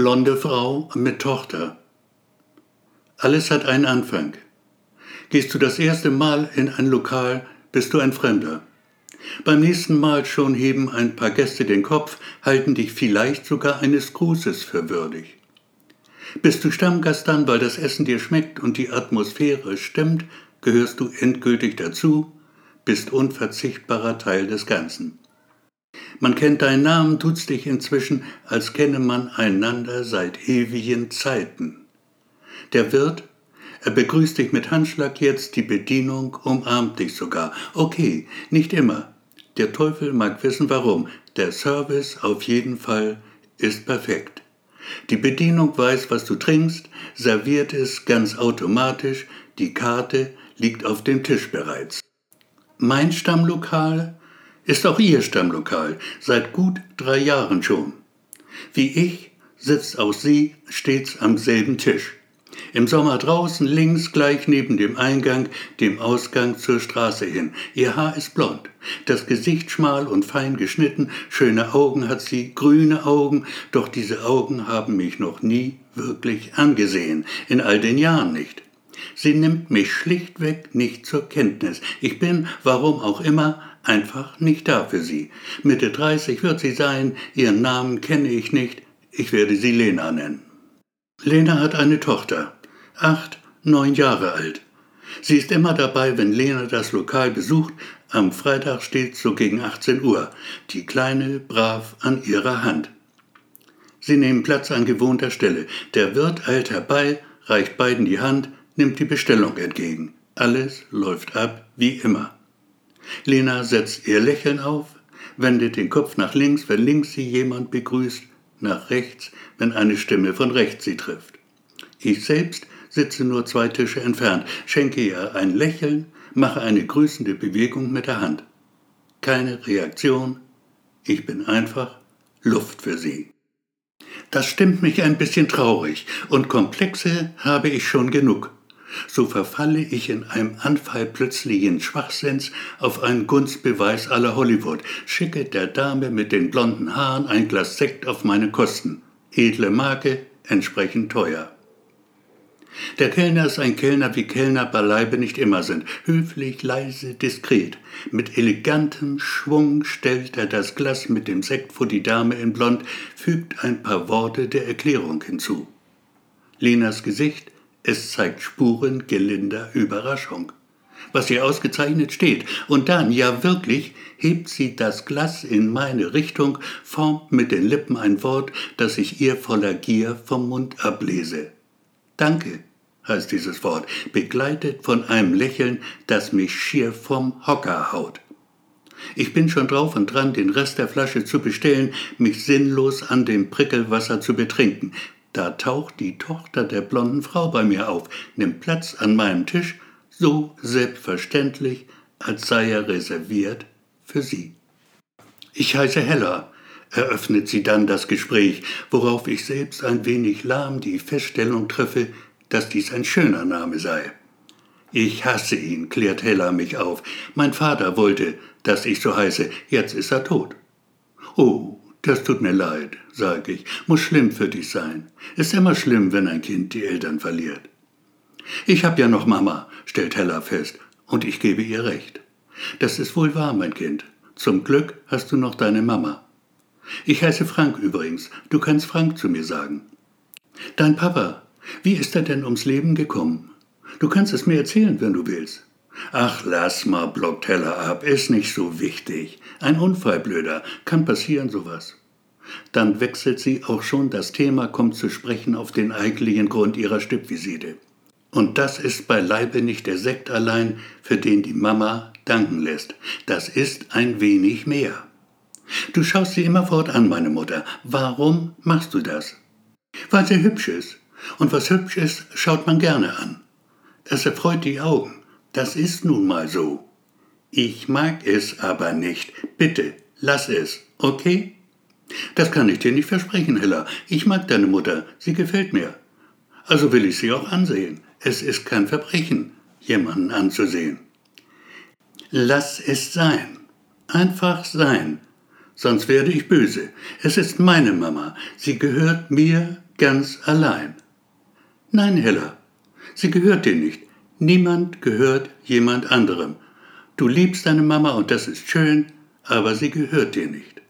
Blonde Frau mit Tochter. Alles hat einen Anfang. Gehst du das erste Mal in ein Lokal, bist du ein Fremder. Beim nächsten Mal schon heben ein paar Gäste den Kopf, halten dich vielleicht sogar eines Grußes für würdig. Bist du Stammgast dann, weil das Essen dir schmeckt und die Atmosphäre stimmt, gehörst du endgültig dazu, bist unverzichtbarer Teil des Ganzen. Man kennt deinen Namen, tut's dich inzwischen, als kenne man einander seit ewigen Zeiten. Der Wirt, er begrüßt dich mit Handschlag jetzt, die Bedienung umarmt dich sogar. Okay, nicht immer. Der Teufel mag wissen warum. Der Service auf jeden Fall ist perfekt. Die Bedienung weiß, was du trinkst, serviert es ganz automatisch, die Karte liegt auf dem Tisch bereits. Mein Stammlokal ist auch Ihr Stammlokal, seit gut drei Jahren schon. Wie ich sitzt auch sie stets am selben Tisch. Im Sommer draußen, links gleich neben dem Eingang, dem Ausgang zur Straße hin. Ihr Haar ist blond, das Gesicht schmal und fein geschnitten, schöne Augen hat sie, grüne Augen, doch diese Augen haben mich noch nie wirklich angesehen, in all den Jahren nicht. Sie nimmt mich schlichtweg nicht zur Kenntnis. Ich bin, warum auch immer, einfach nicht da für sie. Mitte 30 wird sie sein, ihren Namen kenne ich nicht, ich werde sie Lena nennen. Lena hat eine Tochter, acht, neun Jahre alt. Sie ist immer dabei, wenn Lena das Lokal besucht. Am Freitag steht so gegen 18 Uhr, die Kleine brav an ihrer Hand. Sie nehmen Platz an gewohnter Stelle. Der Wirt eilt herbei, reicht beiden die Hand, nimmt die Bestellung entgegen. Alles läuft ab wie immer. Lena setzt ihr Lächeln auf, wendet den Kopf nach links, wenn links sie jemand begrüßt, nach rechts, wenn eine Stimme von rechts sie trifft. Ich selbst sitze nur zwei Tische entfernt, schenke ihr ein Lächeln, mache eine grüßende Bewegung mit der Hand. Keine Reaktion, ich bin einfach Luft für sie. Das stimmt mich ein bisschen traurig, und Komplexe habe ich schon genug so verfalle ich in einem Anfall plötzlichen Schwachsinns auf einen Gunstbeweis aller Hollywood, schicke der Dame mit den blonden Haaren ein Glas Sekt auf meine Kosten. Edle Marke, entsprechend teuer. Der Kellner ist ein Kellner, wie Kellner beileibe nicht immer sind. Höflich, leise, diskret. Mit elegantem Schwung stellt er das Glas mit dem Sekt vor die Dame in Blond, fügt ein paar Worte der Erklärung hinzu. Lenas Gesicht es zeigt Spuren gelinder Überraschung. Was ihr ausgezeichnet steht. Und dann, ja wirklich, hebt sie das Glas in meine Richtung, formt mit den Lippen ein Wort, das ich ihr voller Gier vom Mund ablese. Danke, heißt dieses Wort, begleitet von einem Lächeln, das mich schier vom Hocker haut. Ich bin schon drauf und dran, den Rest der Flasche zu bestellen, mich sinnlos an dem Prickelwasser zu betrinken. Da taucht die Tochter der blonden Frau bei mir auf, nimmt Platz an meinem Tisch, so selbstverständlich, als sei er reserviert für sie. Ich heiße Hella, eröffnet sie dann das Gespräch, worauf ich selbst ein wenig lahm die Feststellung treffe, dass dies ein schöner Name sei. Ich hasse ihn, klärt Hella mich auf. Mein Vater wollte, dass ich so heiße, jetzt ist er tot. Oh, das tut mir leid, sage ich, muss schlimm für dich sein. Ist immer schlimm, wenn ein Kind die Eltern verliert. Ich hab ja noch Mama, stellt Hella fest, und ich gebe ihr recht. Das ist wohl wahr, mein Kind. Zum Glück hast du noch deine Mama. Ich heiße Frank übrigens, du kannst Frank zu mir sagen. Dein Papa, wie ist er denn ums Leben gekommen? Du kannst es mir erzählen, wenn du willst. Ach, lass mal, blockt Hella ab, ist nicht so wichtig. Ein Unfall, blöder, kann passieren sowas. Dann wechselt sie auch schon das Thema, kommt zu sprechen auf den eigentlichen Grund ihrer Stippvisite. Und das ist beileibe nicht der Sekt allein, für den die Mama danken lässt. Das ist ein wenig mehr. Du schaust sie immerfort an, meine Mutter. Warum machst du das? Weil sie hübsch ist. Und was hübsch ist, schaut man gerne an. Es erfreut die Augen. Das ist nun mal so. Ich mag es aber nicht. Bitte, lass es, okay? Das kann ich dir nicht versprechen, Hella. Ich mag deine Mutter, sie gefällt mir. Also will ich sie auch ansehen. Es ist kein Verbrechen, jemanden anzusehen. Lass es sein. Einfach sein. Sonst werde ich böse. Es ist meine Mama. Sie gehört mir, Ganz allein. Nein, Hella, sie gehört dir nicht. Niemand gehört jemand anderem. Du liebst deine Mama und das ist schön, aber sie gehört dir nicht.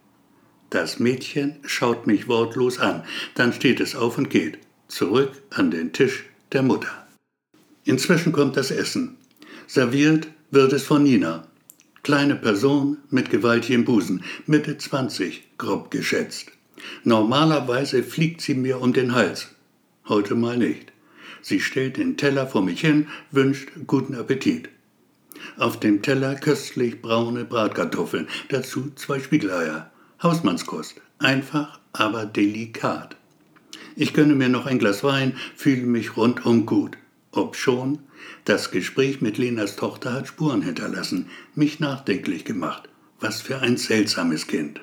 Das Mädchen schaut mich wortlos an, dann steht es auf und geht, zurück an den Tisch der Mutter. Inzwischen kommt das Essen. Serviert wird es von Nina. Kleine Person mit gewaltigem Busen, Mitte 20, grob geschätzt. Normalerweise fliegt sie mir um den Hals. Heute mal nicht. Sie stellt den Teller vor mich hin, wünscht guten Appetit. Auf dem Teller köstlich braune Bratkartoffeln, dazu zwei Spiegeleier. Hausmannskost, einfach, aber delikat. Ich gönne mir noch ein Glas Wein, fühle mich rundum gut. Obschon, das Gespräch mit Lenas Tochter hat Spuren hinterlassen, mich nachdenklich gemacht. Was für ein seltsames Kind.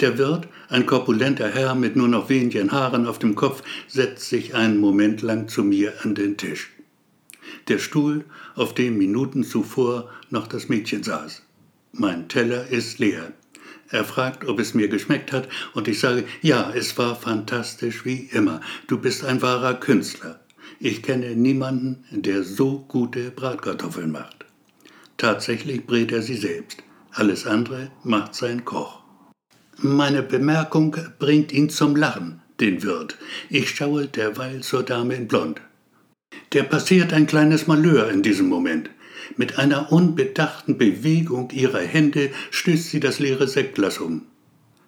Der Wirt, ein korpulenter Herr mit nur noch wenigen Haaren auf dem Kopf, setzt sich einen Moment lang zu mir an den Tisch. Der Stuhl, auf dem Minuten zuvor noch das Mädchen saß. Mein Teller ist leer. Er fragt, ob es mir geschmeckt hat, und ich sage, ja, es war fantastisch wie immer. Du bist ein wahrer Künstler. Ich kenne niemanden, der so gute Bratkartoffeln macht. Tatsächlich brät er sie selbst. Alles andere macht sein Koch. Meine Bemerkung bringt ihn zum Lachen, den Wirt. Ich schaue derweil zur Dame in Blond. Der passiert ein kleines Malheur in diesem Moment. Mit einer unbedachten Bewegung ihrer Hände stößt sie das leere Sektglas um.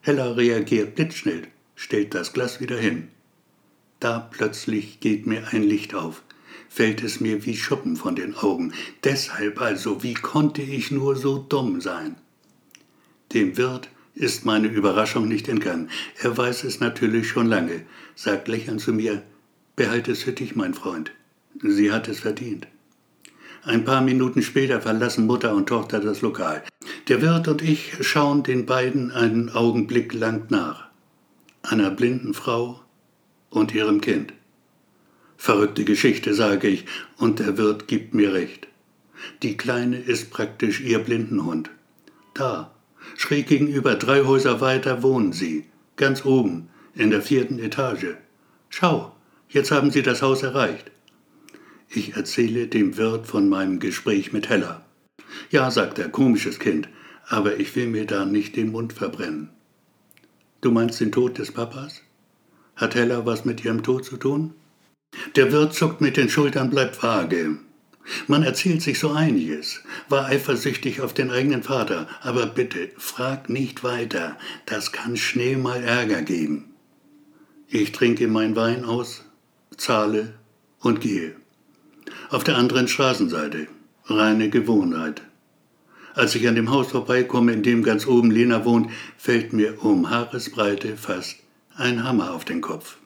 Hella reagiert blitzschnell, stellt das Glas wieder hin. Da plötzlich geht mir ein Licht auf, fällt es mir wie Schuppen von den Augen. Deshalb also, wie konnte ich nur so dumm sein? Dem Wirt ist meine Überraschung nicht entgangen. Er weiß es natürlich schon lange, sagt lächelnd zu mir, behalte es für dich, mein Freund. Sie hat es verdient. Ein paar Minuten später verlassen Mutter und Tochter das Lokal. Der Wirt und ich schauen den beiden einen Augenblick lang nach. Einer blinden Frau und ihrem Kind. Verrückte Geschichte, sage ich, und der Wirt gibt mir recht. Die Kleine ist praktisch ihr Blindenhund. Da, schräg gegenüber, drei Häuser weiter, wohnen sie, ganz oben, in der vierten Etage. Schau, jetzt haben sie das Haus erreicht. Ich erzähle dem Wirt von meinem Gespräch mit Hella. Ja, sagt er, komisches Kind, aber ich will mir da nicht den Mund verbrennen. Du meinst den Tod des Papas? Hat Hella was mit ihrem Tod zu tun? Der Wirt zuckt mit den Schultern, bleibt vage. Man erzählt sich so einiges, war eifersüchtig auf den eigenen Vater, aber bitte, frag nicht weiter, das kann schnell mal Ärger geben. Ich trinke mein Wein aus, zahle und gehe auf der anderen Straßenseite. Reine Gewohnheit. Als ich an dem Haus vorbeikomme, in dem ganz oben Lena wohnt, fällt mir um Haaresbreite fast ein Hammer auf den Kopf.